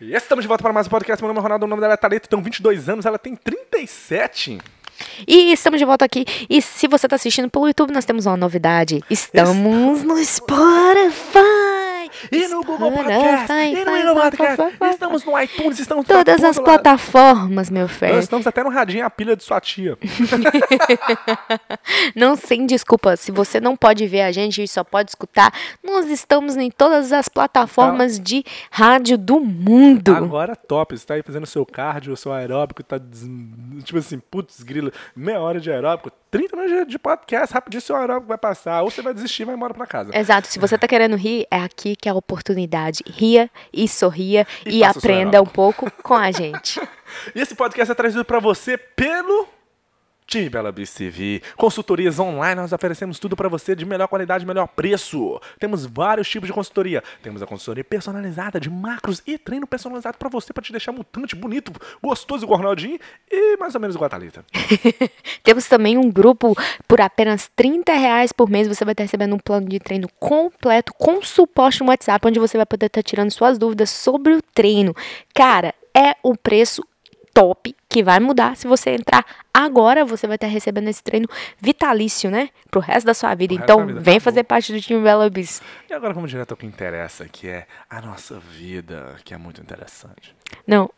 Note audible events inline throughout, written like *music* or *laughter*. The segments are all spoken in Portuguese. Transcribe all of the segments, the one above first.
E estamos de volta para mais um podcast. Meu nome é Ronaldo, o nome dela é Thalita, tem 22 anos, ela tem 37. E estamos de volta aqui. E se você está assistindo pelo YouTube, nós temos uma novidade. Estamos no Spotify. E no Google Podcast, e no Google Podcast, estamos no iTunes, estamos Todas as plataformas, meu Nós filho. estamos até no radinho a pilha de sua tia. *laughs* Não sem desculpa. Se você não pode ver a gente e só pode escutar, nós estamos em todas as plataformas de rádio do mundo. Agora top, você tá aí fazendo seu cardio, seu aeróbico, tá tipo assim, putz, grilo, meia hora de aeróbico, 30 minutos de podcast, rapidinho seu aeróbico vai passar, ou você vai desistir e vai embora pra casa. Exato. Se você tá querendo rir, é aqui que a oportunidade. Ria e sorria E e, aprenda um pouco com a gente. *laughs* E esse podcast é trazido pra você pelo Time Bela. Consultorias online, nós oferecemos tudo pra você de melhor qualidade, melhor preço. Temos vários tipos de consultoria. Temos a consultoria personalizada de macros e treino personalizado pra você pra te deixar mutante, bonito, gostoso igual o Ronaldinho e mais ou menos igual a Thalita. *laughs* Temos também um grupo por apenas 30 reais por mês. Você vai estar recebendo um plano de treino completo com suporte no WhatsApp, onde você vai poder estar tirando suas dúvidas sobre o treino. Cara, é o preço top que vai mudar. Se você entrar agora, você vai estar recebendo esse treino vitalício, né? Pro resto da sua vida. Então, da vida, vem acabou. fazer parte do time Bela Bis. E agora vamos direto ao que interessa, que é a nossa vida, que é muito interessante. Não.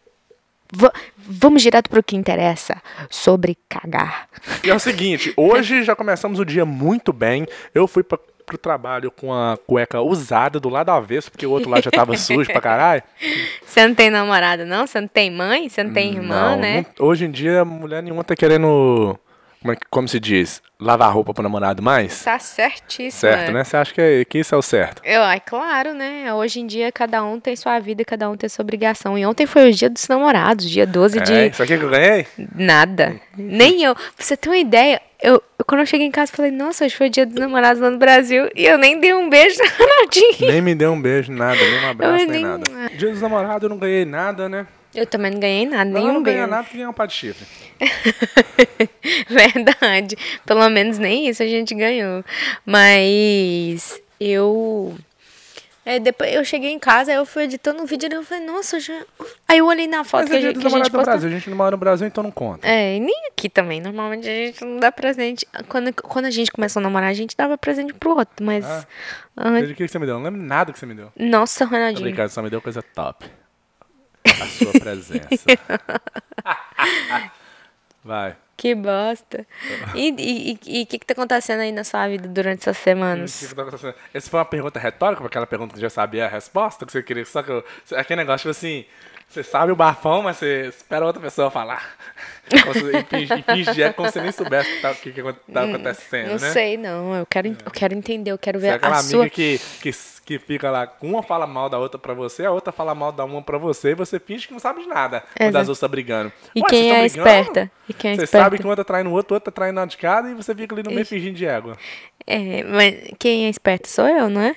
va- vamos direto pro que interessa sobre cagar. E é o seguinte, hoje já começamos o dia muito bem. Eu fui pra, pro trabalho com a cueca usada do lado avesso, porque o outro lado já tava sujo pra caralho. *laughs* Você não tem namorada, não? Você não tem mãe? Você não tem irmã, Não, né? não- hoje em dia, mulher nenhuma tá querendo, como, é que- como se diz, lavar roupa pro namorado mais. Tá certíssimo. Certo, né? Você acha que, é- que isso é o certo? Eu, é claro, né? Hoje em dia, cada um tem sua vida, cada um tem sua obrigação. E ontem foi o dia dos namorados, dia 12 É, de isso aqui que eu ganhei? nada. Nem eu. Pra você ter uma ideia, eu, eu- quando eu cheguei em casa, eu falei, nossa, hoje foi o dia dos namorados lá no Brasil. E eu nem dei um beijo na Ronaldinho. Nem me deu um beijo, nada, nem um abraço, Eu nem nem- nada. Dia dos namorados eu não ganhei nada, né? Eu também não ganhei nada, Não, nenhum não ganhei beijo. nada que ganhei um par de chifre. *laughs* Verdade. Pelo menos nem isso a gente ganhou. Mas eu. É, depois eu cheguei em casa, aí eu fui editando um vídeo e eu falei, nossa, já. Aí eu olhei na foto Mas que é a dia que a gente postou. Brasil. A gente não mora no Brasil, então não conta. É, e nem aqui também. Normalmente a gente não dá presente. Quando, quando a gente começou a namorar, a gente dava presente pro outro. Mas. Ah. o que você me deu? Eu Não lembro nada que você me deu. nossa, Ronaldinho. brincando, só me deu coisa top. A sua *laughs* presença. *laughs* *laughs* Vai. Que bosta. E o que, que tá acontecendo aí na sua vida durante essas O que semanas? que tá acontecendo? Essa foi uma pergunta retórica, aquela pergunta que já sabia a resposta, que você queria só que eu... Aquele negócio, tipo assim, você sabe o bafão, mas você espera outra pessoa falar. *laughs* E de é como se você nem soubesse o que tá, o que que tá acontecendo, Não né? sei, não. Eu quero, eu quero entender, eu quero Você é ver aquela a amiga sua. que, que, que fica lá, uma fala mal da outra pra você, a outra fala mal da uma pra você, e você finge que não sabe de nada quando as outras tá brigando. E Ué, quem é esperta? E quem é Você esperta? sabe que um tá traindo o outro, o outro tá traindo uma de cada, e você fica ali no meio fingindo de égua. É, mas quem é esperto sou eu, não é?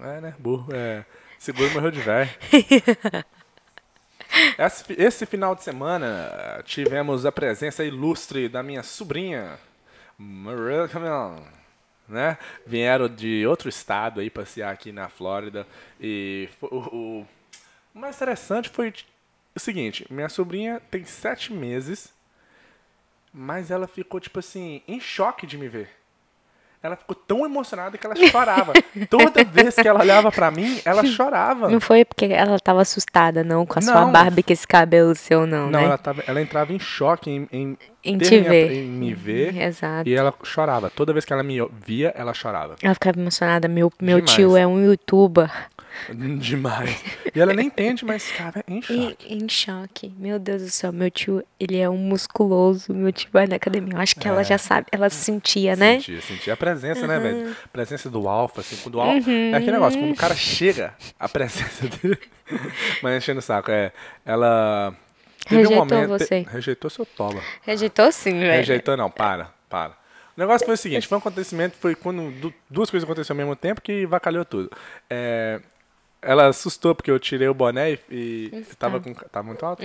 É, né? Burro. É. Seguro morreu de velho. *laughs* Esse, esse final de semana tivemos a presença ilustre da minha sobrinha, Maria Camille, né? Vieram de outro estado aí passear aqui na Flórida e o, o- o mais interessante foi o seguinte, minha sobrinha tem sete meses, mas ela ficou tipo assim em choque de me ver. Ela ficou tão emocionada que ela *laughs* chorava. Toda vez que ela olhava pra mim, ela *laughs* chorava. Não foi porque ela tava assustada, não, com a sua Não. Barbie, com esse cabelo seu, não, Não, né? ela, tava, ela entrava em choque em, em, Em te ver. em me ver. Exato. E ela chorava. Toda vez que ela me via, ela chorava. Ela ficava emocionada. Meu, meu Demais. tio é um youtuber. *laughs* Demais. E ela nem entende, mas ficava em E, choque. em choque. Meu Deus do céu, meu tio, ele é um musculoso. Meu tio vai na academia. Eu acho que ela já sabe, ela sentia, né? Sentia, sentia a presença, né, velho? A presença do alfa, assim, quando o alfa. É aquele negócio, quando o cara chega, a presença dele. *laughs* Mas enchendo o saco, é. Ela. Teve um Rejeitou momento. você. Rejeitou seu toba. Rejeitou sim, velho. Rejeitou, não, para, para. O negócio foi o seguinte, foi um acontecimento, foi quando du- duas coisas aconteceram ao mesmo tempo que vacalhou tudo. É, ela assustou porque eu tirei o boné e, e tava com tava muito alto.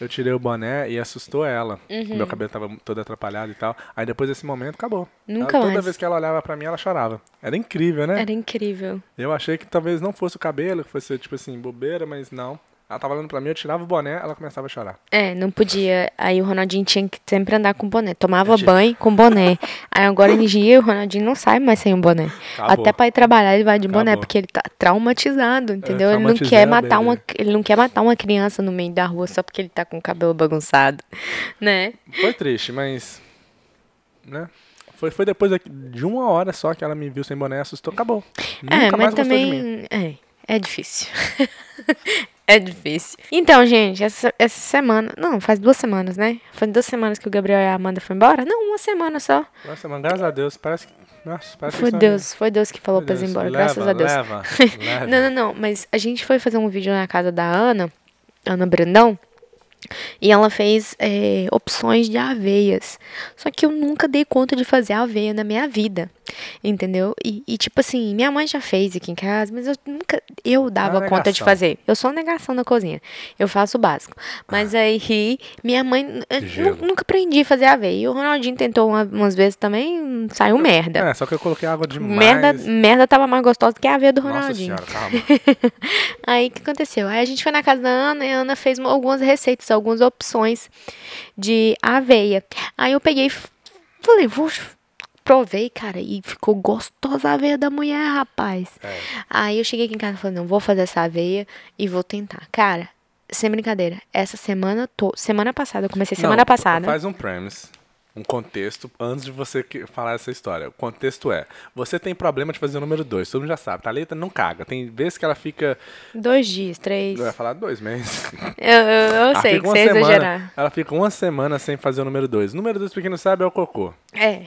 Eu tirei o boné e assustou ela. Meu cabelo tava todo atrapalhado e tal. Aí depois desse momento acabou. Nunca Ela- toda mais. vez que ela olhava pra mim, ela chorava. Era incrível, né? Era incrível. Eu achei que talvez não fosse o cabelo, que fosse tipo assim, bobeira, mas não. Ela tava olhando pra mim, eu tirava o boné, ela começava a chorar. É, não podia. Aí o Ronaldinho tinha que sempre andar com boné. Tomava banho com boné. Aí agora em dia o Ronaldinho não sai mais sem o boné. Acabou. Até pra ir trabalhar ele vai de boné, Acabou. porque ele tá traumatizado, entendeu? ele não quer matar uma, ele não quer matar uma criança no meio da rua só porque ele tá com o cabelo bagunçado, né? Foi triste, mas. Né? Foi, foi depois de uma hora só que ela me viu sem boné, assustou, acabou. Nunca é, mais mas gostou de mim. também é, é difícil. *laughs* é difícil. Então, gente, essa, essa semana, não, faz duas semanas, né? Faz duas semanas que o Gabriel e a Amanda foram embora? Não, uma semana só. Nossa, mano, graças a Deus, parece que. Nossa, parece Foi que Deus, foi Deus que falou Meu pra eles ir embora, leva, graças a Deus. Leva, *laughs* leva. Não, não, não, mas a gente foi fazer um vídeo na casa da Ana, Ana Brandão, e ela fez é, opções de aveias. Só que eu nunca dei conta de fazer aveia na minha vida, entendeu? E, e, tipo assim, minha mãe já fez aqui em casa, mas eu nunca, eu dava É conta de fazer. Eu sou negação na cozinha, eu faço o básico. Mas aí, minha mãe, nunca aprendi a fazer aveia. E o Ronaldinho tentou uma- umas vezes também, saiu merda. É, só que eu coloquei água demais. Merda, merda tava mais gostosa que a aveia do Nossa Ronaldinho. senhora, calma. *laughs* Aí o que aconteceu? Aí a gente foi na casa da Ana e a Ana fez uma- algumas receitas, algumas opções de aveia. Aí eu peguei e falei, vou. Provei, cara, e ficou gostosa a aveia da mulher, rapaz. É. Aí eu cheguei aqui em casa e falei, não, vou fazer essa aveia e vou tentar. Cara, sem brincadeira, essa semana, to... semana passada, eu comecei semana Não, passada. Faz um premise, um contexto, antes de você falar essa história. O contexto é: você tem problema de fazer o número 2, todo mundo já sabe. Thalita não caga. Tem vezes que ela fica. Dois dias, três. Eu ia falar dois meses. Eu, eu, eu sei que você semana- exagerar. Ela fica uma semana sem fazer o número 2. O número 2, pra quem não sabe, é o cocô. É,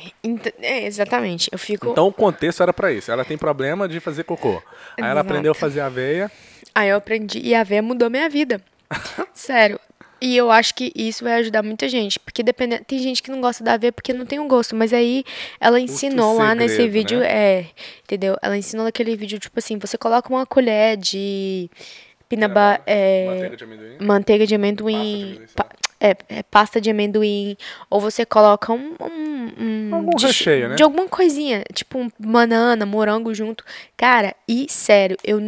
é, exatamente. Eu fico. Então o contexto era pra isso. Ela tem problema de fazer cocô. Aí ela Exato. aprendeu a fazer aveia. Aí eu aprendi e a aveia mudou minha vida. *laughs* Sério. E eu acho que isso vai ajudar muita gente. Porque dependendo. Tem gente que não gosta da aveia porque não tem um gosto. Mas aí ela ensinou lá nesse vídeo. né? É. Entendeu? Ela ensinou naquele vídeo, tipo assim, você coloca uma colher de pinaba, é, Manteiga de amendoim. manteiga de amendoim. amendoim, sei pa- é, é pasta de amendoim. Ou você coloca um. um, um Algum de, recheio, né? De alguma coisinha. Tipo um banana, morango junto. Cara, e sério, eu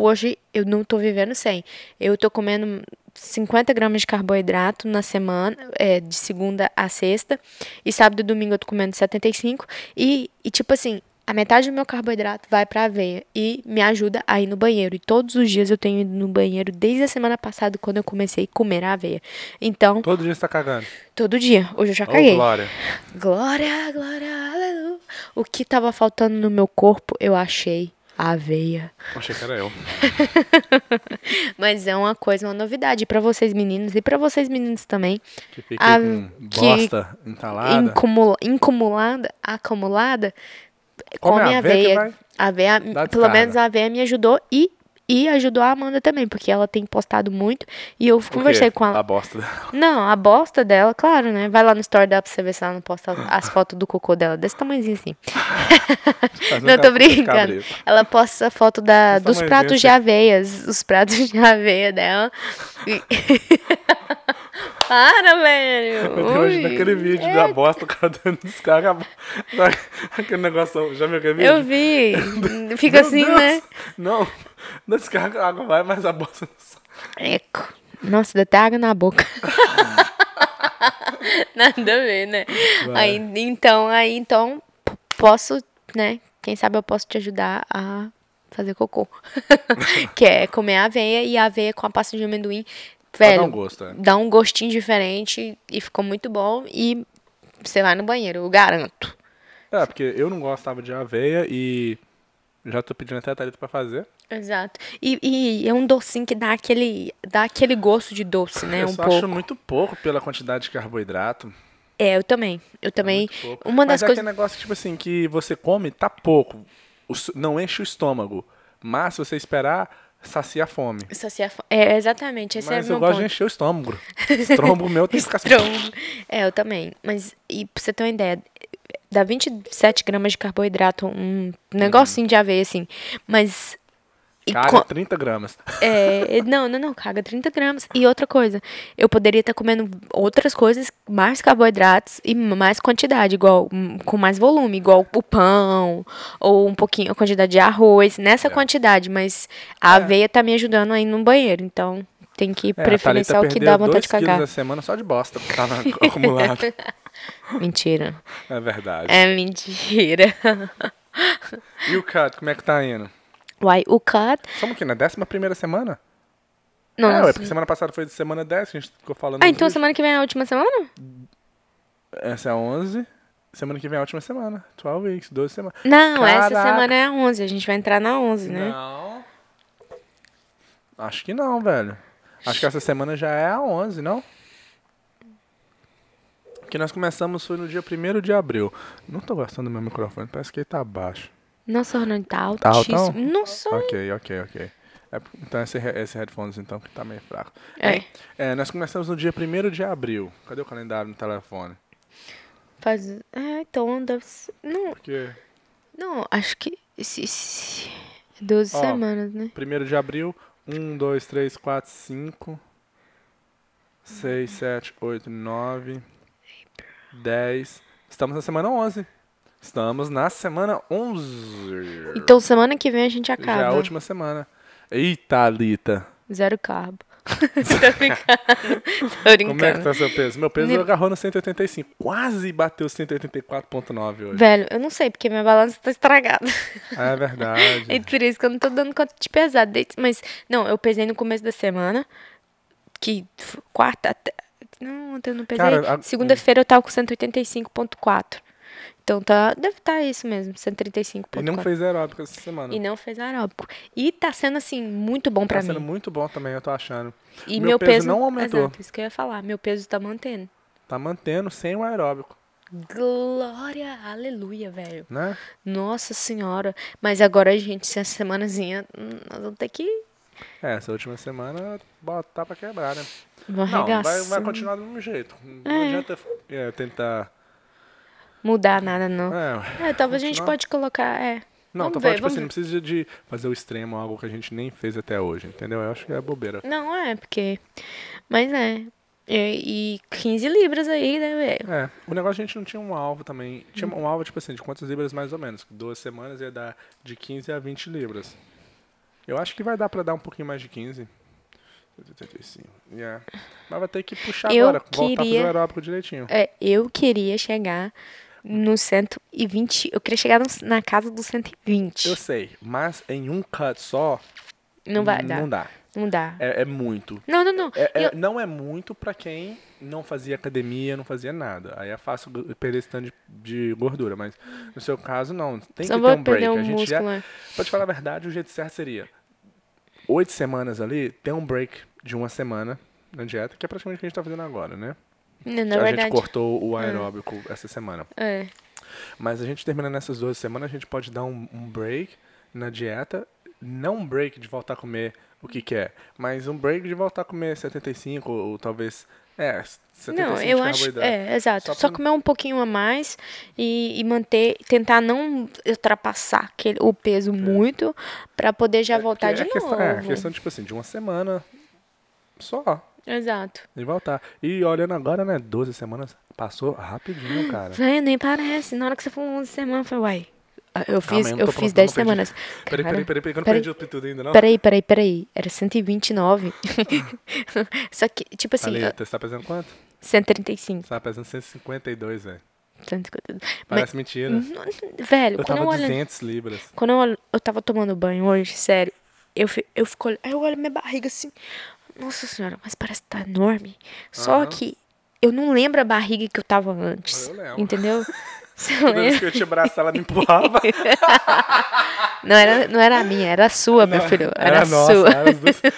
hoje eu não tô vivendo sem. Eu tô comendo 50 gramas de carboidrato na semana, é, de segunda a sexta. E sábado e domingo eu tô comendo 75. E, e tipo assim, a metade do meu carboidrato vai pra aveia e me ajuda a ir no banheiro. E todos os dias eu tenho ido no banheiro desde a semana passada, quando eu comecei a comer a aveia. Então, Todo dia você tá cagando. todo dia. Hoje eu já Ô, caguei. Glória. Glória, glória, aleluia. O que tava faltando no meu corpo, eu achei a aveia. Achei que era eu. *laughs* Mas é uma coisa, uma novidade pra vocês meninos e pra vocês meninos também. Que fiquei A- com que- bosta entalada. Incumula, incumulada, acumulada, Come come a aveia aveia. vai aveia, pelo menos a aveia me ajudou e e ajudou a Amanda também, porque ela tem postado muito e eu conversei com ela. A bosta dela. Não, a bosta dela, claro, né? Vai lá no story dela pra você ver se ela não posta as fotos do cocô dela, desse tamanhozinho assim. *laughs* Não, tô ca- brincando. Ela posta a foto da, dos pratos de assim. aveias. Os pratos de *laughs* aveia dela. *laughs* Para, velho. Eu tenho hoje Ui. naquele vídeo da bosta, o cara dando descarga. *laughs* Sabe Aquele negócio, já viu aquele vídeo? Eu vi. *laughs* Fica Meu assim, Deus! né? Não, não descarga, a água vai, mas a bosta não sai. Eco. Nossa, dá até água na boca. *laughs* Nada a ver, né? Vai. Aí, então, aí, então, posso, né? Quem sabe eu posso te ajudar a fazer cocô. que é comer aveia e a aveia com a pasta de amendoim. Velho, dar um gosto, é. dá um gostinho diferente e ficou muito bom. E você vai no banheiro, eu garanto. É, porque eu não gostava de aveia e já tô pedindo até a Thalita pra fazer. Exato. E, e é um docinho que dá aquele, dá aquele gosto de doce, né? eu um pouco. acho muito pouco pela quantidade de carboidrato. É, eu também. Eu também. Pouco. Uma Mas das é coisas. aquele negócio, tipo assim, que você come, tá pouco. Não enche o estômago. Mas se você esperar, sacia a fome. Sacia fo- É, exatamente. Esse Mas é eu gosto ponto. de encher o estômago. *laughs* Estômago meu tem que ficar assim. É, eu também. Mas, e pra você ter uma ideia, dá 27 gramas de carboidrato, um negocinho de aveia, assim. Mas. E Caga co- 30 gramas. é, não, não, não, caga 30 gramas. E outra coisa, eu poderia estar comendo outras coisas, mais carboidratos e mais quantidade, igual, hum, com mais volume, igual o pão, ou um pouquinho, a quantidade de arroz, nessa É. quantidade, mas a aveia tá me ajudando aí no banheiro, então tem que É, preferenciar o que dá vontade dois de cagar. quilos a semana só de bosta tava *laughs* acumulado. Mentira. É verdade. É mentira. E o cut, como é que tá indo? Uai, o cut. Somos aqui na décima primeira semana? Não, é, não sei. porque semana passada foi de semana 10 que a gente ficou falando. Ah, então vídeos. semana que vem é a última semana? Essa é a 11. Semana que vem é a última semana. 12 weeks, 12 semanas. Não, essa Caraca. semana é a 11. A gente vai entrar na 11, né? Não. Acho que não, velho. Acho que essa semana já é a 11, não? Que nós começamos foi no dia 1 de abril. Não tô gostando do meu microfone, parece que ele tá baixo. Nossa, Ronaldo, tá Tá altíssimo. altão? Nossa. Ok, ok, ok. É, então esse, esse headphones então que tá meio fraco. É. É, nós começamos no dia 1 de abril. Cadê o calendário no telefone? Faz... É, então deve ser... Não, Porque não, acho que... Esse, esse... 12 Ó. semanas, né? 1 de abril, 1, 2, 3, 4, 5, 6, 7, 8, 9, 10. Estamos na semana 11. Estamos na semana 11. Então semana que vem a gente Já é acaba. a última semana. Eita, Alita. Zero carbo. Tô *laughs* brincando. Tô brincando. Como é que tá seu peso? Meu peso Ne- agarrou no 185. Quase bateu 184,9 hoje. Velho, eu não sei, porque minha balança tá estragada. É verdade. *laughs* É por isso que eu não tô dando conta de pesar. Mas, não, eu pesei no começo da semana. Que quarta até. Não, ontem eu não pesei. Segunda-feira eu tava com 185,4. Então tá. Deve estar isso mesmo, 135,4. E não fez aeróbico essa semana. E não fez aeróbico. E tá sendo, assim, muito bom pra tá sendo mim. muito bom também, eu tô achando. E meu meu, peso não aumentou. Exato, isso que eu ia falar. Meu peso tá mantendo. Tá mantendo sem o aeróbico, Glória, aleluia, velho. né? Nossa senhora. Mas agora, gente, essa semanazinha, hum, nós vamos ter que É, essa última semana botar pra quebrar, né? Vou Não, vai, vai continuar do mesmo jeito. Não adianta é, tentar. Mudar nada, não. É, É, talvez a gente pode colocar, é. Não, vamos tô ver, falando, tipo vamos assim, não precisa de fazer o extremo, algo que a gente nem fez até hoje, entendeu? Eu acho que é bobeira. Não, é, porque... Mas é. E, e 15 libras aí, né, velho? É, o negócio a gente não tinha um alvo também. Tinha um alvo, tipo assim, de quantas libras mais ou menos? Duas semanas ia dar de 15 a 20 libras. Eu acho que vai dar pra dar um pouquinho mais de 15. 75. Yeah. Mas vai ter que puxar Eu agora, voltar queria- o aeróbico direitinho. É, eu queria chegar no 120. Eu queria chegar na casa dos 120. Eu sei, mas em um cut só, Não vai dar. não dá. Não dá. É, é muito. Não, não, não. É- é- Eu- Não é muito pra quem não fazia academia, não fazia nada. Aí é fácil perder esse tanto de, de gordura, mas no seu caso não. Tem Só que ter um break. um a gente já, músculo, né? pra te falar a verdade, o jeito certo seria oito semanas ali, ter um break de uma semana na dieta, que é praticamente o que a gente tá fazendo agora, né? Não, a verdade. gente cortou o aeróbico essa semana. É. Mas a gente terminando essas duas semanas, a gente pode dar um, um break na dieta. Não um break de voltar a comer o que quer, mas um break de voltar a comer 75 ou, ou talvez. É, 75 Não, de eu acho. É, exato. Só Só, pra- comer um pouquinho a mais e, e manter, tentar não ultrapassar aquele, o peso muito pra poder já voltar Porque de é questão, novo. É, questão, tipo assim, de uma semana só. Exato. E voltar. E olhando agora, né, 12 semanas, passou rapidinho, cara. Véi, nem parece. Na hora que você falou 11 semanas, eu falei, uai. ah, Eu Calma fiz, não eu tô fiz pronto, 10 não perdi. semanas. Peraí, peraí, peraí, peraí, eu não peraí. perdi o tudo ainda, não. Peraí, peraí, peraí. Era 129. *laughs* Só que, tipo assim, Ali, ah, você tá pesando quanto? 135. Você tá pesando 152, velho. 150. Mas, Parece mentira. velho, Eu quando tava eu olho. 200 libras. Quando eu, olho- eu tava tomando banho hoje, sério, eu, eu fico aí eu olho minha barriga assim, nossa senhora, mas parece que tá enorme. Só Aham. que eu não lembro a barriga que eu tava antes. Eu lembro. Entendeu? *laughs* Toda vez que eu te abraçar, ela me empurrava. *laughs* Não era, não era a minha, era a sua, meu filho. Era, a nossa, sua. era. *laughs* Você,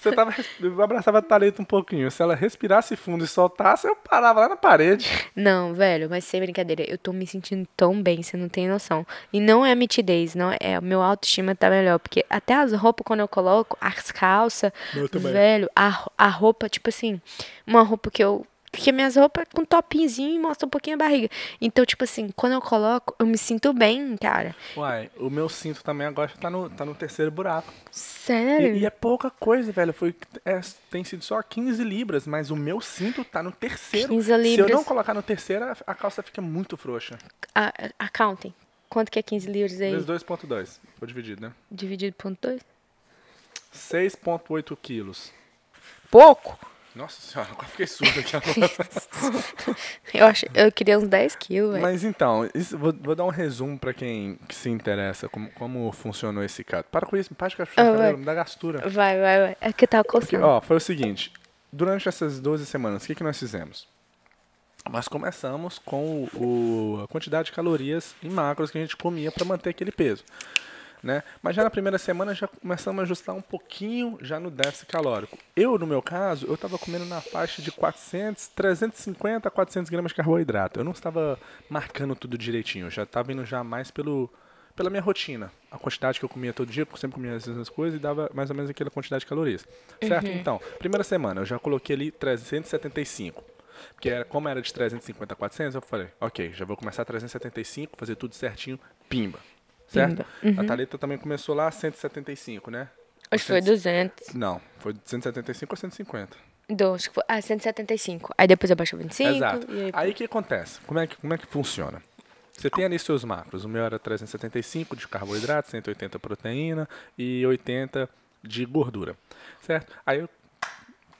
você tava, eu abraçava a Thalita um pouquinho. Se ela respirasse fundo e soltasse, eu parava lá na parede. Não, velho, mas sem brincadeira, eu tô me sentindo tão bem, você não tem noção. E não é mitidez, não é, o meu autoestima tá melhor, porque até as roupas quando eu coloco, as calças, velho, a, a roupa, tipo assim, uma roupa que eu porque minhas roupas é com topinzinho e mostra um pouquinho a barriga. Então, tipo assim, quando eu coloco, eu me sinto bem, cara. Uai, o meu cinto também agora tá no, tá no terceiro buraco. Sério? E, e é pouca coisa, velho. Foi, é, tem sido só 15 libras, mas o meu cinto tá no terceiro. 15 Se eu libras. não colocar no terceiro, a, calça fica muito frouxa. A, accounting. Quanto que é 15 livros aí? Vezes 2.2. Foi dividido, né? Dividido por 2? 6.8 quilos. pouco. Nossa senhora, eu quase fiquei surdo aqui agora. *laughs* Eu, acho, eu queria uns 10 quilos, velho. Mas então, isso- vou, vou dar um resumo pra quem que se interessa como, como funcionou esse caso. Para com isso, para de puxar Ah, o vai. cabelo, me dá gastura. Vai, vai, vai. É que Porque, coçando. ó, foi o seguinte, durante essas 12 semanas, o que, que nós fizemos? Nós começamos com o, o- a quantidade de calorias em macros que a gente comia para manter aquele peso. Né? Mas já na primeira semana já começamos a ajustar um pouquinho já no déficit calórico. Eu, no meu caso, eu estava comendo na faixa de 400, 350 a 400 gramas de carboidrato. Eu não estava marcando tudo direitinho, eu já estava indo já mais pelo, pela minha rotina. A quantidade que eu comia todo dia, porque eu sempre comia as mesmas coisas e dava mais ou menos aquela quantidade de calorias. Certo? Então, primeira semana eu já coloquei ali 375. Porque era, como era de 350 a 400, eu falei, ok, já vou começar 375, fazer tudo certinho, pimba. Certo? Pimba. A Thalita também começou lá 175, né? Acho que foi 200. Não, foi de 175 a 150. Do, acho que foi, ah, 175. Aí depois abaixou 25. Exato. E aí, Aí o que acontece? Como é que, como é que funciona? Você tem ali seus macros. O meu era 375 de carboidrato, 180 proteína e 80 de gordura. Certo? Aí eu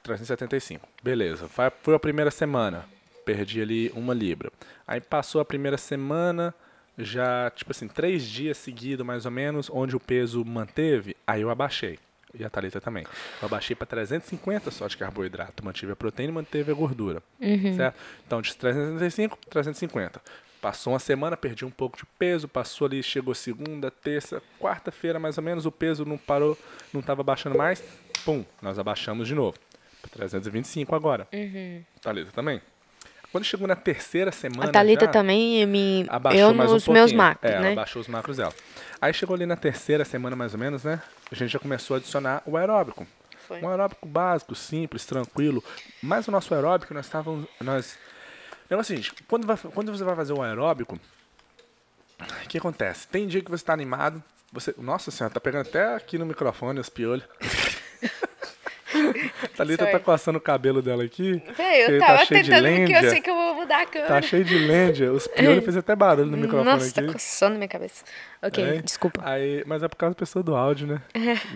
375. Beleza. Foi a primeira semana. Perdi ali uma libra. Aí passou a primeira semana, já, tipo assim, três dias seguidos, mais ou menos, onde o peso manteve, aí eu abaixei. E a Thalita também. Eu abaixei para 350 só de carboidrato. Mantive a proteína e manteve a gordura. Certo? Então, de 365 para 350. Passou uma semana, perdi um pouco de peso, passou ali, chegou segunda, terça, quarta-feira mais ou menos, o peso não parou, não estava baixando mais. Pum, nós abaixamos de novo. Pra 325 agora. Thalita também. Quando chegou na terceira semana. a Thalita já, também me. Abaixou eu mais um nos meus pouquinho. macros, é, ela né? abaixou os macros dela. Aí chegou ali na terceira semana, mais ou menos, né? A gente já começou a adicionar o aeróbico. Foi. Um aeróbico básico, simples, tranquilo. Mas o nosso aeróbico, nós estávamos. Nós... O é o seguinte, quando, vai- quando você vai fazer um aeróbico, o que acontece? Tem dia que você está animado, você. Nossa senhora, tá pegando até aqui no microfone os piolhos. *laughs* Thalita tá Sorry. coçando o cabelo dela aqui. Véi, eu que tava tá cheio de tentando, porque eu sei que eu vou mudar a câmera. Tá cheio de lêndia. Os piolhos fez até barulho no microfone Nossa, aqui. tá coçando minha cabeça. Ok, É. desculpa. Aí, mas é por causa da pessoa do áudio, né?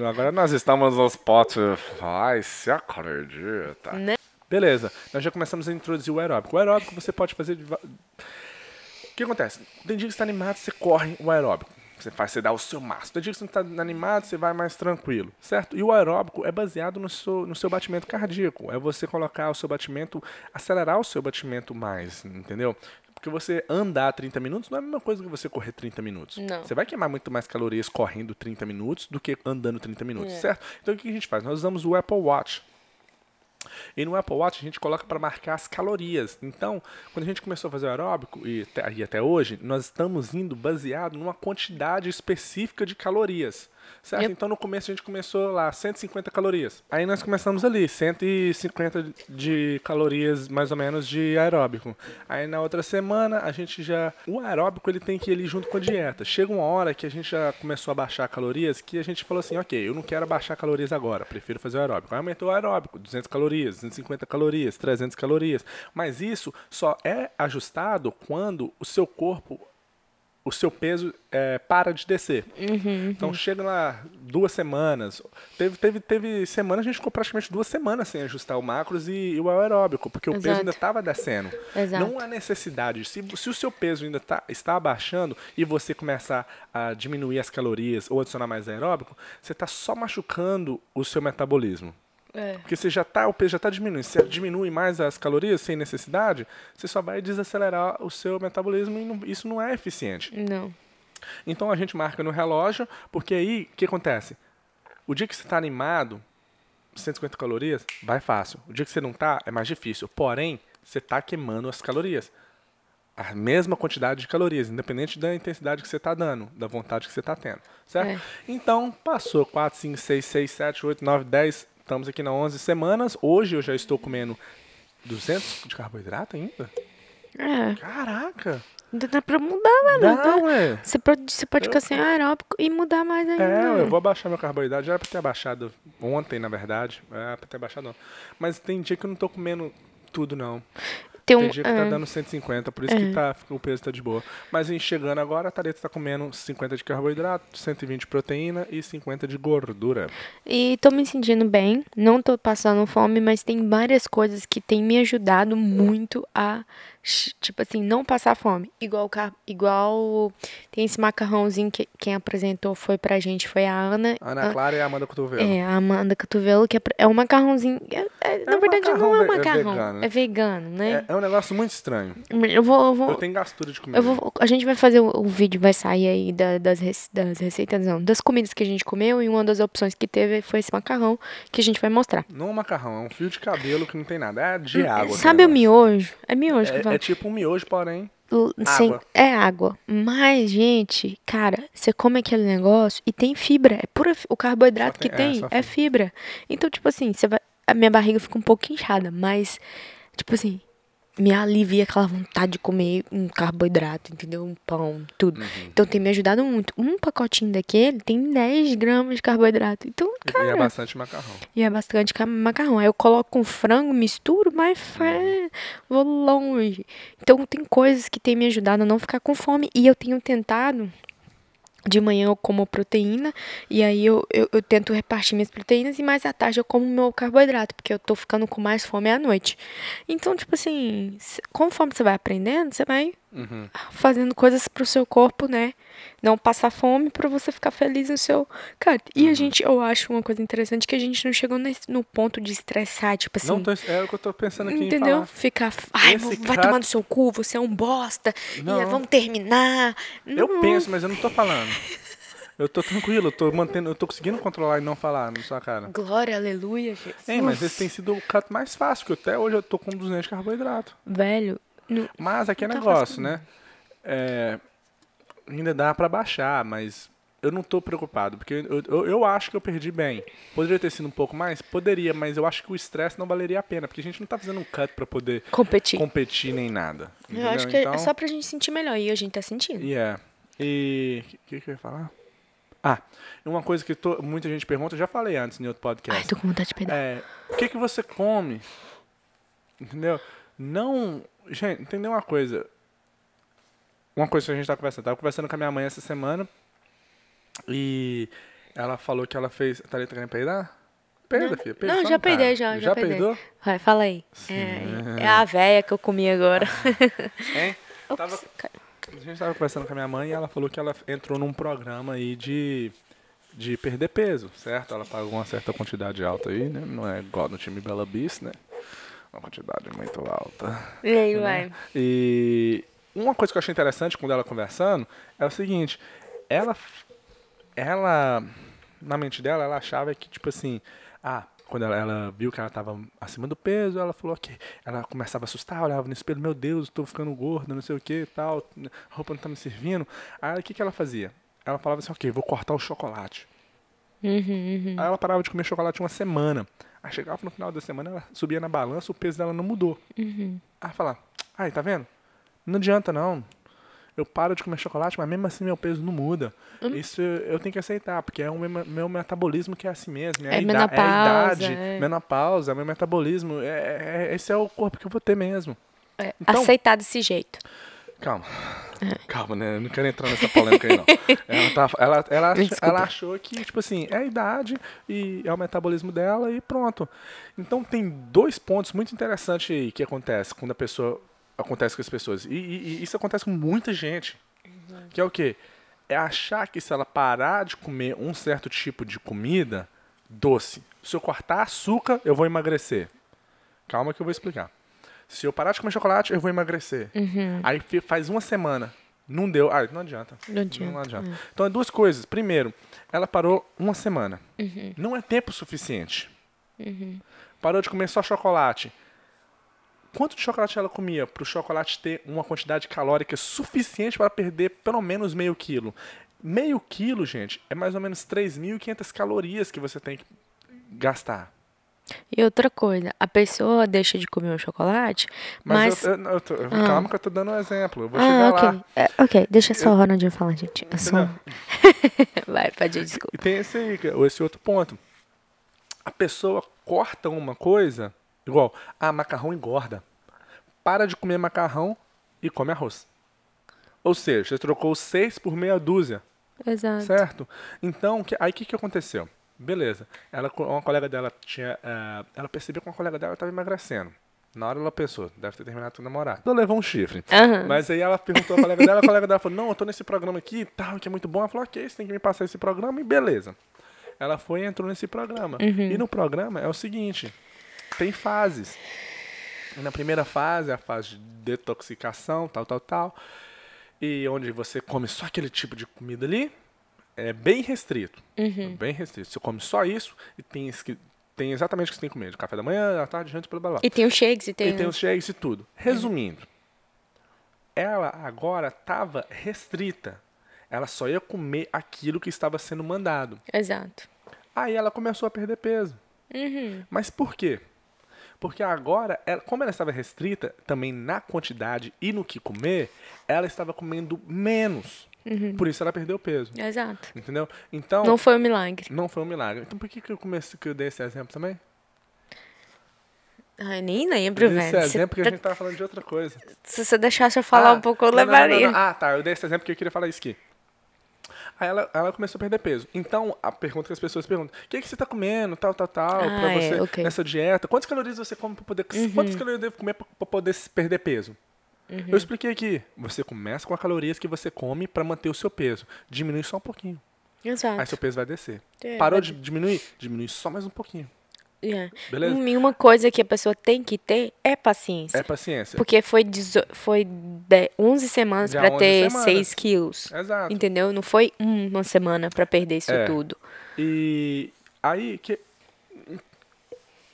Agora nós estamos no Spotify, se acredita. Né? Beleza, nós já começamos a introduzir o aeróbico. O aeróbico você pode fazer de... O que acontece? Tem dia que você está animado, você corre o aeróbico. Você faz, você dá o seu máximo. Tem dia que você não está animado, você vai mais tranquilo, certo? E o aeróbico é baseado no seu, no seu batimento cardíaco. É você colocar o seu batimento, acelerar o seu batimento mais, entendeu? Porque você andar 30 minutos não é a mesma coisa que você correr 30 minutos. Não. Você vai queimar muito mais calorias correndo 30 minutos do que andando 30 minutos, É. certo? Então o que a gente faz? Nós usamos o Apple Watch. E no Apple Watch a gente coloca para marcar as calorias. Então, quando a gente começou a fazer o aeróbico, e até, e até hoje, nós estamos indo baseado numa quantidade específica de calorias. Certo? Yep. Então no começo a gente começou lá, 150 calorias. Aí nós começamos ali, 150 de calorias mais ou menos de aeróbico. Aí na outra semana a gente já. O aeróbico ele tem que ir ali junto com a dieta. Chega uma hora que a gente já começou a baixar calorias que a gente falou assim: ok, eu não quero baixar calorias agora, prefiro fazer o aeróbico. Aí aumentou o aeróbico, 200 calorias, 250 calorias, 300 calorias. Mas isso só é ajustado quando o seu corpo o seu peso é, para de descer. Então chega lá duas semanas. Teve, teve, teve semana, a gente ficou praticamente duas semanas sem ajustar o macros e, e o aeróbico, porque o peso Exato. ainda estava descendo. Exato. Não há necessidade. Se, se o seu peso ainda tá, está abaixando e você começar a diminuir as calorias ou adicionar mais aeróbico, você está só machucando o seu metabolismo. É. Porque você já tá, o peso já está diminuindo. Se você diminui mais as calorias sem necessidade, você só vai desacelerar o seu metabolismo e não- isso não é eficiente. Não. Então a gente marca no relógio, porque aí o que acontece? O dia que você está animado, 150 calorias, vai fácil. O dia que você não tá, é mais difícil. Porém, você está queimando as calorias. A mesma quantidade de calorias, independente da intensidade que você está dando, da vontade que você está tendo. Certo? É. Então, passou 4, 5, 6, 6, 7, 8, 9, 10. Estamos aqui na 11 semanas. Hoje eu já estou comendo 200 de carboidrato ainda? É. Caraca! Ainda dá pra mudar, velho. Dá, Dá. ué. Você pode, você pode Eu- ficar sem aeróbico e mudar mais ainda. É, eu vou abaixar meu carboidrato. Já era pra ter abaixado ontem, na verdade. É, pra ter abaixado ontem. Mas tem dia que eu não tô comendo tudo, não. Tem um. Tem dia que tá é. dando 150, por isso que tá, o peso tá de boa. Mas em chegando agora, a Thalita tá comendo 50 de carboidrato, 120 de proteína e 50 de gordura. E tô me sentindo bem, não tô passando fome, mas tem várias coisas que têm me ajudado muito a, tipo assim, não passar fome. Igual, igual tem esse macarrãozinho que quem apresentou foi pra gente, foi a Ana. Ana a- Clara e a Amanda Cotovelo. É, a Amanda Cotovelo, que é, é um macarrãozinho. é- é- na um verdade, não macarrão é um é macarrão. vegano, né? É vegano, né? É, é um negócio muito estranho. Eu vou. Eu vou Eu tenho gastura de comer. eu vou, a gente vai fazer o, o vídeo, vai sair aí da- das, das receitas, não, das comidas que a gente comeu e uma das opções que teve foi esse macarrão que a gente vai mostrar. Não é um macarrão, é um fio de cabelo que não tem nada. É de água. Sabe o miojo? É miojo que. É, é tipo um miojo, porém. Sem- água. é água. Mas, gente, cara, você come aquele negócio e tem fibra. É pura O carboidrato tem- que é, tem só é, fibra. Então, tipo assim, você vai. A minha barriga fica um pouco inchada, mas, tipo assim, me alivia aquela vontade de comer um carboidrato, entendeu? Um pão, tudo. Uhum. Então tem me ajudado muito. Um pacotinho daquele tem 10 gramas de carboidrato. Então, E cara. é bastante macarrão. E é bastante ca- macarrão. Aí eu coloco com frango, misturo, mas fé, vou longe. Então tem coisas que têm me ajudado a não ficar com fome. E eu tenho tentado. De manhã eu como proteína e aí eu, eu, eu tento repartir minhas proteínas e mais à tarde eu como meu carboidrato, porque eu tô ficando com mais fome à noite. Então, tipo assim, conforme você vai aprendendo, você vai Uhum. fazendo coisas pro seu corpo, né? Não passar fome pra você ficar feliz no seu. Cara, e Uhum. a gente, eu acho uma coisa interessante que a gente não chegou nesse, no ponto de estressar, tipo assim. Não tô, é o que eu tô pensando aqui Entendeu? Ficar. Ai, Esse vai cara- tomar no seu cu, você é um bosta. Não. E vamos terminar. Eu Não. penso, mas eu não tô falando. Eu tô tranquilo, eu tô mantendo, eu tô conseguindo controlar e não falar na sua cara. Glória, aleluia, Jesus. Ei, mas esse tem sido o cut mais fácil, porque até hoje eu tô com 200 de carboidrato. Velho, não- Mas aqui é Não tá negócio, né? É, ainda dá pra baixar, mas eu não tô preocupado, porque eu, eu, eu acho que eu perdi bem. Poderia ter sido um pouco mais? Poderia, mas eu acho que o estresse não valeria a pena, porque a gente não tá fazendo um cut pra poder competir. competir nem nada. Eu acho que entendeu? é só pra gente sentir melhor. E a gente tá sentindo. E é. E. O que, que eu ia falar? Ah, uma coisa que to- muita gente pergunta, eu já falei antes em outro podcast. Ai, tô com vontade de peidar. É, o que, que você come? Entendeu? Não. Gente, entendeu uma coisa? Uma coisa que a gente tá conversando. Tava conversando com a minha mãe essa semana. E ela falou que ela fez. Tá ali querendo peidar? Peida, filha. Peida, Não, já peidei, já. Já, Já peidou? Vai, fala aí. É, é a véia que eu comi agora. *laughs* Hein? Tava, a gente tava conversando com a minha mãe e ela falou que ela entrou num programa aí de, de perder peso, certo? Ela pagou uma certa quantidade alta aí, né? Não é igual no time Bela Bis, né? Uma quantidade muito alta. E aí, né? vai. E uma coisa que eu achei interessante com ela conversando é o seguinte, ela ela na mente dela, ela achava que tipo assim, ah, quando ela, ela viu que ela estava acima do peso, ela falou que ela começava a assustar, olhava no espelho, meu Deus, estou ficando gorda, não sei o que, tal, a roupa não tá me servindo. Aí o que que ela fazia? Ela falava assim, ok, vou cortar o chocolate. Uhum, uhum. Aí ela parava de comer chocolate uma semana. Aí chegava no final da semana, ela subia na balança, o peso dela não mudou. Uhum. Aí ela fala, ai, tá vendo? Não adianta não. Eu paro de comer chocolate, mas mesmo assim meu peso não muda. Hum. Isso eu tenho que aceitar, porque é o meu, meu metabolismo que é assim mesmo. É, É a, ida- é a menopausa, idade, é. menopausa, meu metabolismo. É, é- esse é o corpo que eu vou ter mesmo. É, Então- aceitar desse jeito. Calma. É. Calma, né? Eu não quero entrar nessa polêmica aí, não. *laughs* Ela, tá, ela, ela, ela achou que, tipo assim, é a idade e é o metabolismo dela e pronto. Então tem dois pontos muito interessantes aí que acontece quando a pessoa. Acontece com as pessoas. E, e- e isso acontece com muita gente. Que é o quê? É achar que se ela parar de comer um certo tipo de comida doce, se eu cortar açúcar, eu vou emagrecer. Calma que eu vou explicar. Se eu parar de comer chocolate, eu vou emagrecer. Aí fi- faz uma semana. Não deu. Ah, não adianta. Não adianta, Não adianta. Então, é duas coisas. Primeiro, ela parou uma semana. Não é tempo suficiente. Parou de comer só chocolate. Quanto de chocolate ela comia para o chocolate ter uma quantidade calórica suficiente para perder pelo menos meio quilo? Meio quilo, gente, é mais ou menos 3.500 calorias que você tem que gastar. E outra coisa, a pessoa deixa de comer o chocolate, Mas, mas. eu, eu- eu tô- calma que eu tô dando um exemplo. Eu vou ah, chegar ok. lá. É, ok, deixa só a Ronaldinho falar, gente. Só... Entendeu? *laughs* Vai, pode ir, desculpa. E tem esse, aí, é esse outro ponto. A pessoa corta uma coisa, igual, ah, macarrão engorda. para de comer macarrão e come arroz. Ou seja, você trocou seis por meia dúzia, Exato. certo? Então, que- aí o que, que aconteceu? Beleza. Ela, uma colega dela tinha. eh, ela percebeu que uma colega dela estava emagrecendo. Na hora ela pensou, deve ter terminado com o namorado. Então levou um chifre. Aham. Mas aí ela perguntou a colega dela, a colega dela falou, não, eu tô nesse programa aqui e tal, que é muito bom. Ela falou, ok, você tem que me passar esse programa e beleza. Ela foi e entrou nesse programa. E no programa é o seguinte, tem fases. Na primeira fase, é a fase de detoxicação, tal, tal, tal. E onde você come só aquele tipo de comida ali, é bem restrito. Bem restrito. Você come só isso e tem, tem exatamente o que você tem que comer. De café da manhã, da tarde, janta, blá, blá, blá. E tem o shakes e tem. E tem os shakes e tudo. Resumindo, ela agora estava restrita. Ela só ia comer aquilo que estava sendo mandado. Exato. Aí ela começou a perder peso. Uhum. Mas por quê? Porque agora, ela- como ela estava restrita também na quantidade e no que comer, ela estava comendo menos. Por isso ela perdeu peso. Exato. Entendeu? Então, Não foi um milagre. não foi um milagre. Então por que, que eu comecei que eu dei esse exemplo também? Ai, nem lembro, Eu dei esse velho. Você exemplo porque a tá- gente tava falando de outra coisa. Se você deixasse eu falar Ah, um pouco, eu não, levaria. não, não. Ah, tá. Eu dei esse exemplo porque eu queria falar isso aqui. Aí ela, ela começou a perder peso. Então, a pergunta que as pessoas perguntam: o que, que você tá comendo? Tal, tal, tal. Ah, pra é, você, ok. Uhum. nessa dieta. Quantas calorias você come pra poder. Quantas calorias eu devo comer pra, pra poder perder peso? Uhum. Eu expliquei aqui. Você começa com as calorias que você come pra manter o seu peso. Diminui só um pouquinho. Exato. Aí seu peso vai descer. É, Parou vai de diminuir? Diminui só mais um pouquinho. É. Beleza? E uma coisa que a pessoa tem que ter é paciência. É paciência. Porque foi, dezo- foi de- 11 semanas 11 ter semanas. 6 quilos. Exato. Entendeu? Não foi uma semana pra perder isso É. tudo. E aí que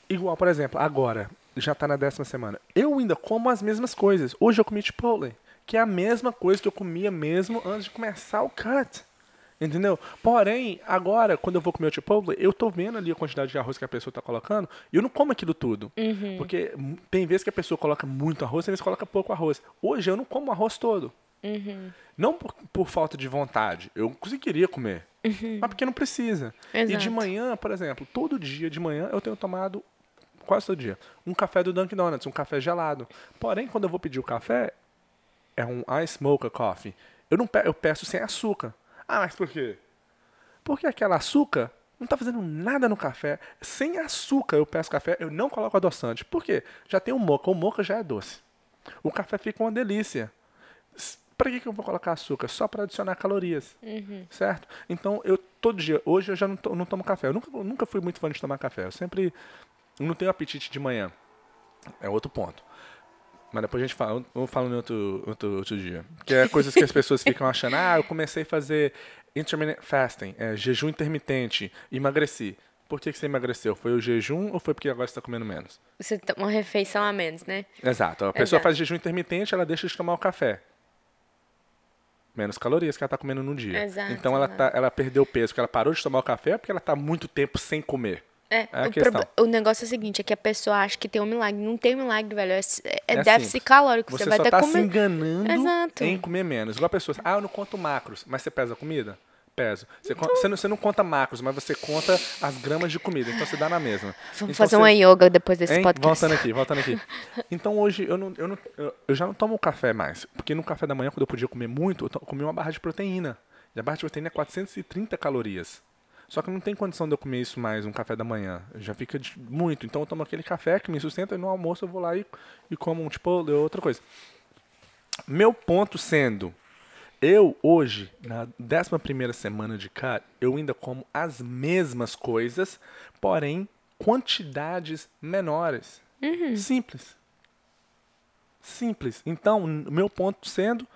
igual, por exemplo, agora já tá na décima semana. Eu ainda como as mesmas coisas. Hoje eu comi Chipotle, que é a mesma coisa que eu comia mesmo antes de começar o cut. Entendeu? Porém, agora, quando eu vou comer o Chipotle, eu tô vendo ali a quantidade de arroz que a pessoa tá colocando e eu não como aquilo tudo. Porque hum, tem vezes que a pessoa coloca muito arroz, tem vezes que coloca pouco arroz. Hoje eu não como arroz todo. Não por, por falta de vontade. Eu conseguiria comer. Mas porque não precisa. E de Exato. manhã, por exemplo, todo dia de manhã eu tenho tomado, quase todo dia, um café do Dunkin' Donuts, um café gelado. Porém, quando eu vou pedir o café, é um ice mocha coffee. Eu, não pe eu peço sem açúcar. Ah, mas por quê? Porque aquele açúcar não tá fazendo nada no café. Sem açúcar eu peço café, eu não coloco adoçante. Por quê? Já tem o mocha. O mocha já é doce. O café fica uma delícia. Pra que, que eu vou colocar açúcar? Só para adicionar calorias. Certo? Então, eu todo dia, hoje eu já não, to- não tomo café. Eu nunca, eu nunca fui muito fã de tomar café. Eu sempre não tenho apetite de manhã. É outro ponto. Mas depois a gente fala, eu falo em outro, outro, outro dia. Que é coisas que as pessoas ficam *laughs* achando, ah, eu comecei a fazer intermittent fasting, é, jejum intermitente, emagreci. Por que, que você emagreceu? Foi o jejum ou foi porque agora você está comendo menos? Você tem uma refeição a menos, né? Exato. A pessoa Exato. faz jejum intermitente, ela deixa de tomar o café. Menos calorias que ela está comendo no dia. Exato, então ela, tá, ela perdeu peso, porque ela parou de tomar o café porque ela está muito tempo sem comer. É, É o, prob- o negócio é o seguinte, é que a pessoa acha que tem um milagre. Não tem milagre, velho. É, é É déficit simples. calórico. Você, Você, vai só está que se comer. enganando Exato. em comer menos. Igual a pessoa, ah, eu não conto macros, mas você pesa a comida? Peso. Você, con- você, não, você não conta macros, mas você conta as gramas de comida, então você dá na mesma. Vamos Então fazer você- uma yoga depois desse Hein? podcast. Voltando aqui, voltando aqui. Então hoje eu, não, eu, não, eu, já não tomo café mais. Porque no café da manhã, quando eu podia comer muito, eu to- comi uma barra de proteína. E a barra de proteína é 430 calorias. Só que não tem condição de eu comer isso mais um café da manhã. Já fica de- muito. Então eu tomo aquele café que me sustenta e no almoço eu vou lá e, e como um tipo ou outra coisa. Meu ponto sendo, eu hoje, na 11 semana de cut, eu ainda como as mesmas coisas, porém quantidades menores. Simples. Simples. Então, meu ponto sendo,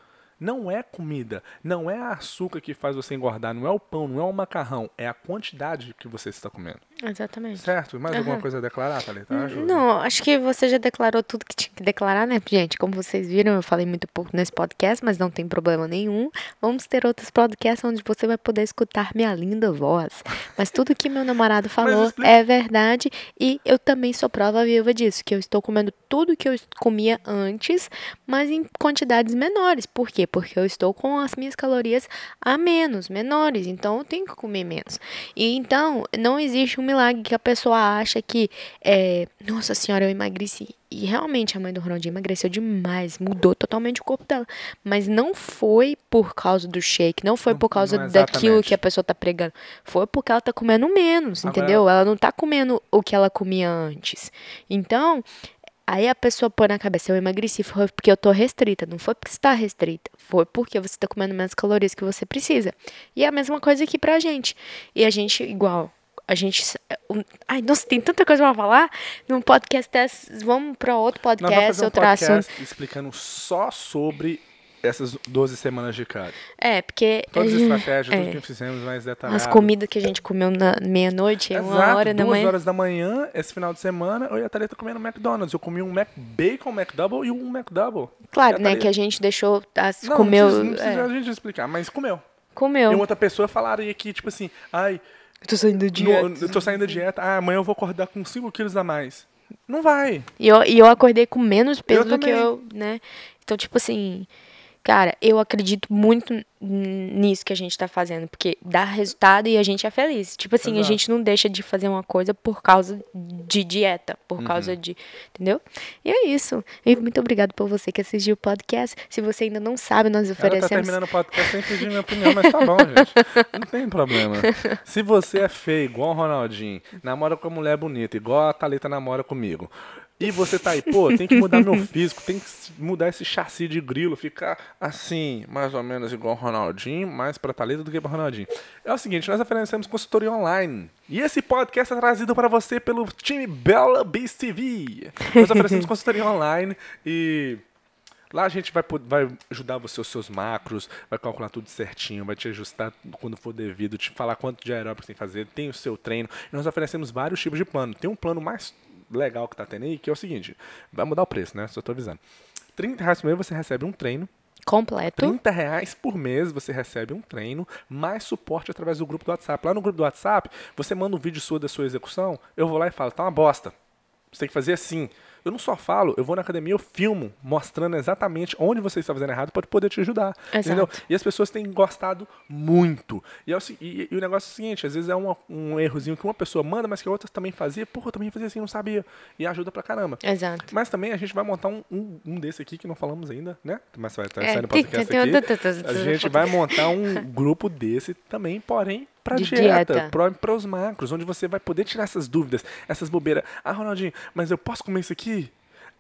não é comida, não é açúcar que faz você engordar, não é o pão, não é o macarrão, é a quantidade que você está comendo. Exatamente. Certo? Mais alguma coisa a declarar, Thalita? Ajuda. Não, acho que você já declarou tudo que tinha que declarar, né, gente? Como vocês viram, eu falei muito pouco nesse podcast, mas não tem problema nenhum. Vamos ter outros podcasts onde você vai poder escutar minha linda voz. Mas tudo que meu namorado falou é verdade e eu também sou prova viva disso, que eu estou comendo tudo que eu comia antes, mas em quantidades menores. Por quê? Porque eu estou com as minhas calorias a menos, menores, então eu tenho que comer menos. E então, não existe um milagre que a pessoa acha que, é, nossa senhora, eu emagreci. E realmente a mãe do Ronaldinho emagreceu demais, mudou totalmente o corpo dela. Mas não foi por causa do shake, não foi por causa não daquilo que a pessoa tá pregando. Foi porque ela tá comendo menos, Agora- entendeu? Ela não tá comendo o que ela comia antes. Então, aí a pessoa põe na cabeça, eu emagreci, foi porque eu tô restrita. Não foi porque você tá restrita, foi porque você tá comendo menos calorias que você precisa. E é a mesma coisa aqui pra gente. E a gente, igual, a gente. um- Ai, nossa, tem tanta coisa pra falar. Num podcast, vamos pra outro Nós vamos podcast, fazer um outro assunto. podcast explicando só sobre essas 12 semanas de cara. É, porque. Todas as estratégias, é. tudo que fizemos mais detalhado. As comidas que a gente comeu na meia-noite, é uma hora da duas manhã. horas da manhã, esse final de semana, eu e a Thalita comendo McDonald's. Eu comi um Mac Bacon McDouble e um McDouble. Claro, né? Que a gente deixou. As, Não, comeu. não precisa, não precisa é, a gente explicar, mas comeu. comeu. E outra pessoa falaria aqui, tipo assim, ai, Tô saindo no- eu tô saindo da dieta, ah, amanhã eu vou acordar com 5 quilos a mais. Não vai. E eu, e eu acordei com menos peso Eu do que também. eu, né? Então, tipo assim, cara, eu acredito muito nisso que a gente tá fazendo, porque dá resultado e a gente é feliz. Tipo assim, a Exato. gente não deixa de fazer uma coisa por causa de dieta, por Uhum. causa de. Entendeu? E é isso. E muito obrigado por você que assistiu o podcast. Se você ainda não sabe, nós Ela tá oferecemos. terminando o podcast sem pedir minha opinião, mas tá bom, gente. Não tem problema. *laughs* Se você é feio, igual o Ronaldinho, namora com uma mulher bonita, igual a Thalita namora comigo, e você tá aí, pô, tem que mudar meu *laughs* físico, tem que mudar esse chassi de grilo, ficar assim, mais ou menos igual o Ronaldinho, mais pra Thalita do que pra Ronaldinho. É o seguinte, nós oferecemos consultoria online. E esse podcast é trazido para você pelo time Bella Beast TV. Nós oferecemos *laughs* consultoria online e Lá a gente vai, vai ajudar você os seus macros, vai calcular tudo certinho, vai te ajustar quando for devido, te falar quanto de aeróbico você tem que fazer, tem o seu treino. E nós oferecemos vários tipos de plano. Tem um plano mais legal que tá tendo aí, que é o seguinte, vai mudar o preço, né? Só tô avisando. 30 reais por mês você recebe um treino, Completo. 30 reais por mês você recebe um treino, mais suporte através do grupo do WhatsApp. Lá no grupo do WhatsApp, você manda um vídeo sua da sua execução, eu vou lá e falo, tá uma bosta. Você tem que fazer assim. Eu não só falo, eu vou na academia, eu filmo, mostrando exatamente onde você está fazendo errado para poder te ajudar. Entendeu? Exato. E as pessoas têm gostado muito. E, é o e- e o negócio é o seguinte, às vezes é uma- um errozinho que uma pessoa manda, mas que a outra também fazia. Porra, eu também fazia assim, não sabia. E ajuda pra caramba. Exato. Mas também a gente vai montar um, um, um desse aqui que não falamos ainda, né? Mas vai estar É, saindo podcast aqui. A gente vai montar um grupo desse também, porém, pra De dieta, dieta. Para os macros, onde você vai poder tirar essas dúvidas, essas bobeiras. Ah, Ronaldinho, mas eu posso comer isso aqui?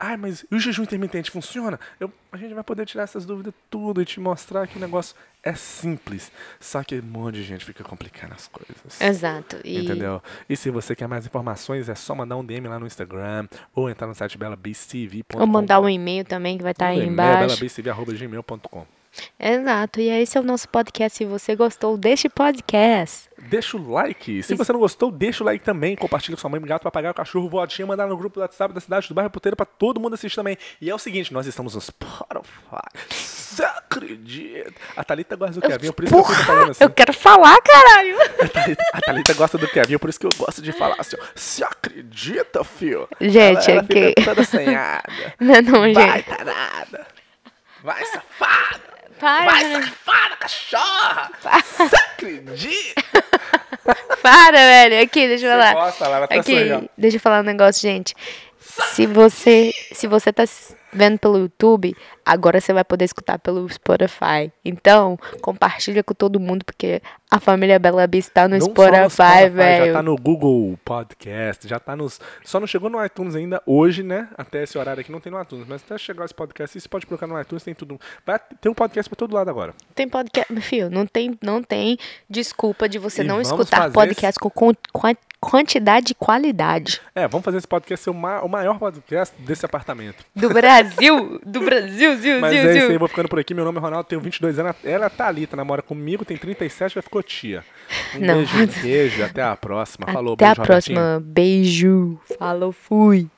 Ai, mas e o jejum intermitente funciona? Eu, a gente vai poder tirar essas dúvidas tudo e te mostrar que o negócio é simples. Só que um monte de gente fica complicando as coisas. Exato. E Entendeu? E se você quer mais informações, é só mandar um DM lá no Instagram ou entrar no site belabctv.com. Ou mandar um e-mail também que vai estar aí e-mail, embaixo. belabctv.gmail.com. Exato. E esse é o nosso podcast. Se você gostou deste podcast, Deixa o like. Se Isso. você não gostou, deixa o like também. Compartilha com sua mãe, gato, papagaio, cachorro, votinha, mandar no grupo do WhatsApp da cidade do bairro Puteiro pra todo mundo assistir também. E é o seguinte, nós estamos no Spotify. Você acredita? A Thalita gosta do Kevin, por isso que eu fico falando assim. eu quero falar, caralho. A Thalita, a Thalita gosta do Kevin, por isso que eu gosto de falar assim, ó. Você acredita, fio? Gente, ela, ela é que- toda assanhada. *laughs* Não, não, Vai, gente. tarada. Vai, safada. Para, Vai, safada, cachorra. Você acredita? *laughs* para, velho. Aqui, deixa eu Você falar. gosta, Lara, tá Aqui, sorrindo. deixa eu falar um negócio, gente. Se você, se você tá vendo pelo YouTube, agora você vai poder escutar pelo Spotify. Então, compartilha com todo mundo, porque a família Bela Beast tá no Não Spotify, Já velho. tá no Google Podcast, já tá nos. Só não chegou no iTunes ainda hoje, né? Até esse horário aqui não tem no iTunes, mas até chegar esse podcast, você pode colocar no iTunes, tem tudo. Vai ter um podcast pra todo lado agora. Tem podcast, filho, não tem, não tem desculpa de você E não escutar podcast com, com, com quantidade e qualidade. É, vamos fazer esse podcast ser o, ma- o maior podcast desse apartamento. Do Brasil, do Brasil, Zil, Mas é isso aí, vou ficando por aqui. Meu nome é Ronaldo, tenho 22 anos. Ela é a Thalita, namora comigo, tem 37, já ficou tia. Um Não. beijo, beijo, até a próxima. Falou, Até a beijo, Robertinho. próxima. Beijo. Falou, fui.